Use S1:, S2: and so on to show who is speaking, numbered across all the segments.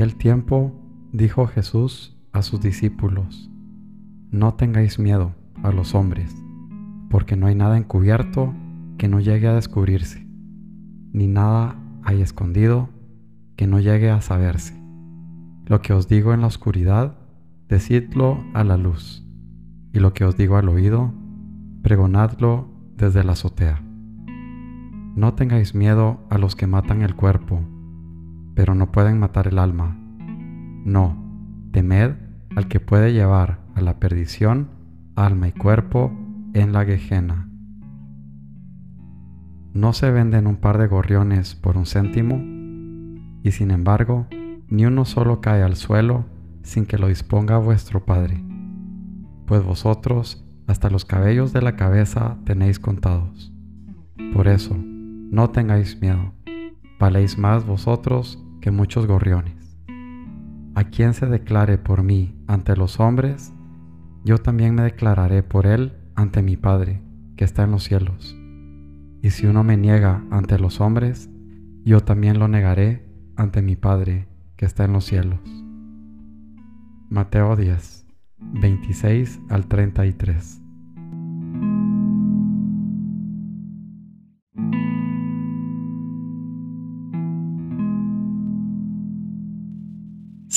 S1: aquel tiempo dijo Jesús a sus discípulos, No tengáis miedo a los hombres, porque no hay nada encubierto que no llegue a descubrirse, ni nada hay escondido que no llegue a saberse. Lo que os digo en la oscuridad, decidlo a la luz, y lo que os digo al oído, pregonadlo desde la azotea. No tengáis miedo a los que matan el cuerpo, pero no pueden matar el alma. No, temed al que puede llevar a la perdición alma y cuerpo en la Gehenna. No se venden un par de gorriones por un céntimo, y sin embargo, ni uno solo cae al suelo sin que lo disponga vuestro Padre, pues vosotros hasta los cabellos de la cabeza tenéis contados. Por eso, no tengáis miedo, valéis más vosotros que muchos gorriones. A quien se declare por mí ante los hombres, yo también me declararé por él ante mi Padre, que está en los cielos. Y si uno me niega ante los hombres, yo también lo negaré ante mi Padre, que está en los cielos. Mateo 10, 26 al 33.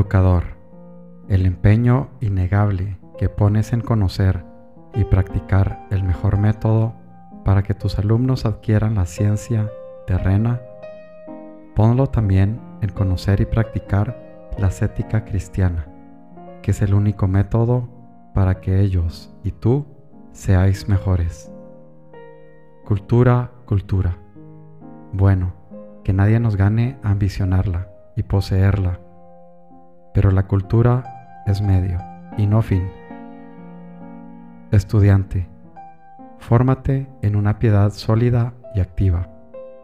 S1: Educador, el empeño innegable que pones en conocer y practicar el mejor método para que tus alumnos adquieran la ciencia terrena, ponlo también en conocer y practicar la ética cristiana, que es el único método para que ellos y tú seáis mejores. Cultura, cultura. Bueno, que nadie nos gane ambicionarla y poseerla pero la cultura es medio y no fin. Estudiante, fórmate en una piedad sólida y activa.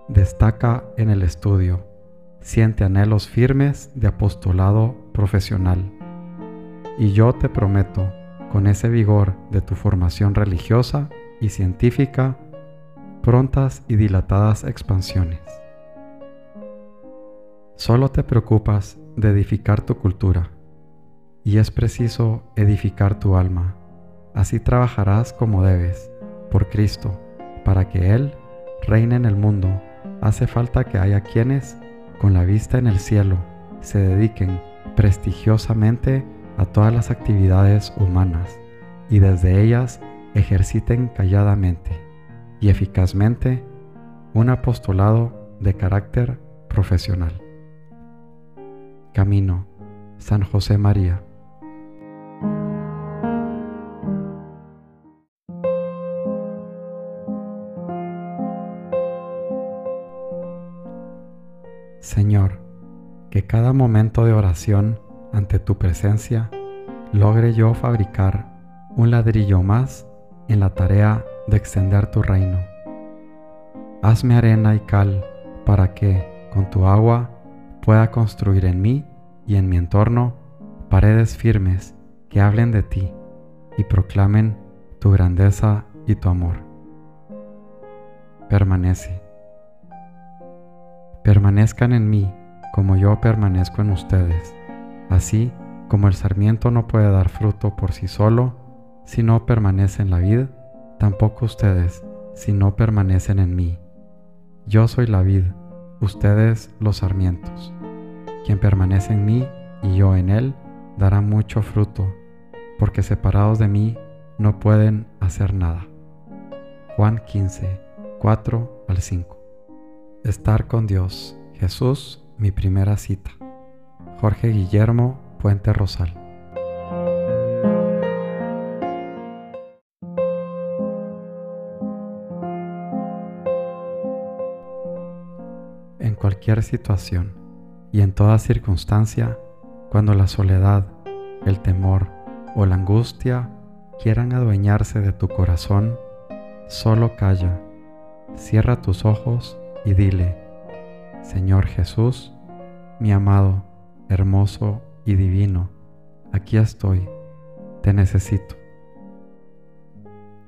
S1: Destaca en el estudio. Siente anhelos firmes de apostolado profesional. Y yo te prometo, con ese vigor de tu formación religiosa y científica, prontas y dilatadas expansiones. Solo te preocupas de edificar tu cultura, y es preciso edificar tu alma. Así trabajarás como debes, por Cristo, para que Él reine en el mundo. Hace falta que haya quienes, con la vista en el cielo, se dediquen prestigiosamente a todas las actividades humanas y desde ellas ejerciten calladamente y eficazmente un apostolado de carácter profesional. Camino, San José María. Señor, que cada momento de oración ante tu presencia logre yo fabricar un ladrillo más en la tarea de extender tu reino. Hazme arena y cal para que, con tu agua, pueda construir en mí y en mi entorno paredes firmes que hablen de ti y proclamen tu grandeza y tu amor. Permanece. Permanezcan en mí como yo permanezco en ustedes, así como el sarmiento no puede dar fruto por sí solo si no permanece en la vid, tampoco ustedes si no permanecen en mí. Yo soy la vid, ustedes los sarmientos. Quien permanece en mí y yo en él dará mucho fruto, porque separados de mí no pueden hacer nada. Juan 15, 4 al 5. Estar con Dios. Jesús, mi primera cita. Jorge Guillermo Puente Rosal. En cualquier situación y en toda circunstancia, cuando la soledad, el temor o la angustia quieran adueñarse de tu corazón, solo calla, cierra tus ojos y dile, Señor Jesús, mi amado, hermoso y divino, aquí estoy, te necesito.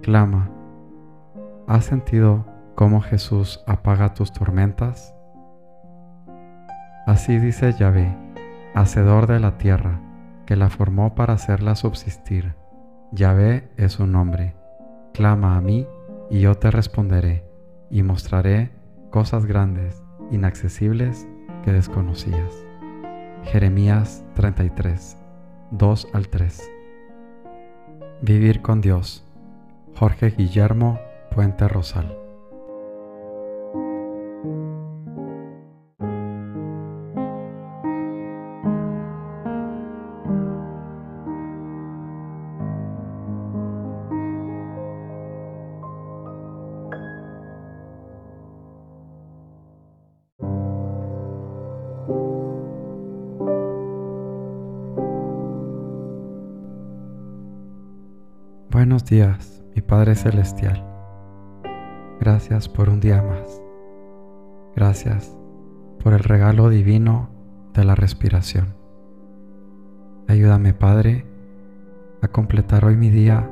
S1: Clama, ¿has sentido cómo Jesús apaga tus tormentas? Así dice Yahvé, hacedor de la tierra, que la formó para hacerla subsistir. Yahvé es su nombre. Clama a mí y yo te responderé y mostraré cosas grandes, inaccesibles que desconocías. Jeremías 33, 2 al 3. Vivir con Dios. Jorge Guillermo Puente Rosal. Buenos días, mi Padre Celestial. Gracias por un día más. Gracias por el regalo divino de la respiración. Ayúdame, Padre, a completar hoy mi día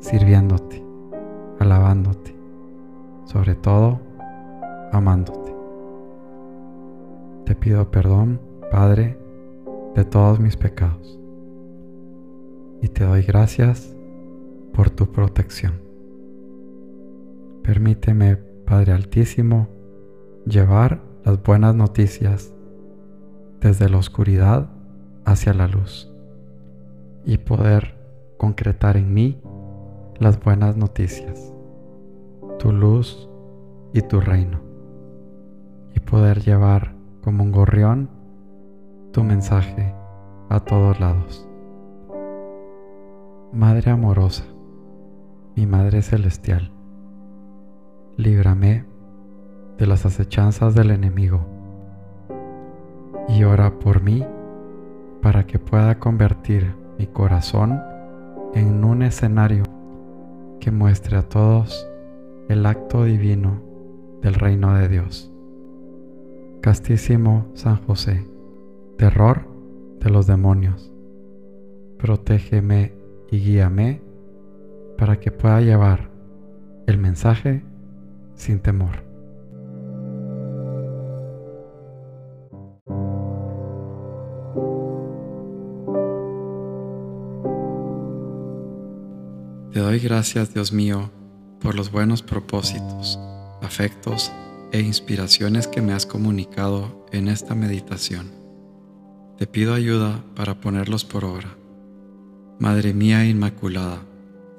S1: sirviéndote, alabándote, sobre todo amándote. Te pido perdón, Padre, de todos mis pecados. Y te doy gracias por tu protección. Permíteme, Padre Altísimo, llevar las buenas noticias desde la oscuridad hacia la luz y poder concretar en mí las buenas noticias, tu luz y tu reino, y poder llevar como un gorrión tu mensaje a todos lados. Madre amorosa, mi Madre Celestial, líbrame de las acechanzas del enemigo y ora por mí para que pueda convertir mi corazón en un escenario que muestre a todos el acto divino del reino de Dios. Castísimo San José, terror de los demonios, protégeme y guíame para que pueda llevar el mensaje sin temor.
S2: Te doy gracias, Dios mío, por los buenos propósitos, afectos e inspiraciones que me has comunicado en esta meditación. Te pido ayuda para ponerlos por obra. Madre mía Inmaculada,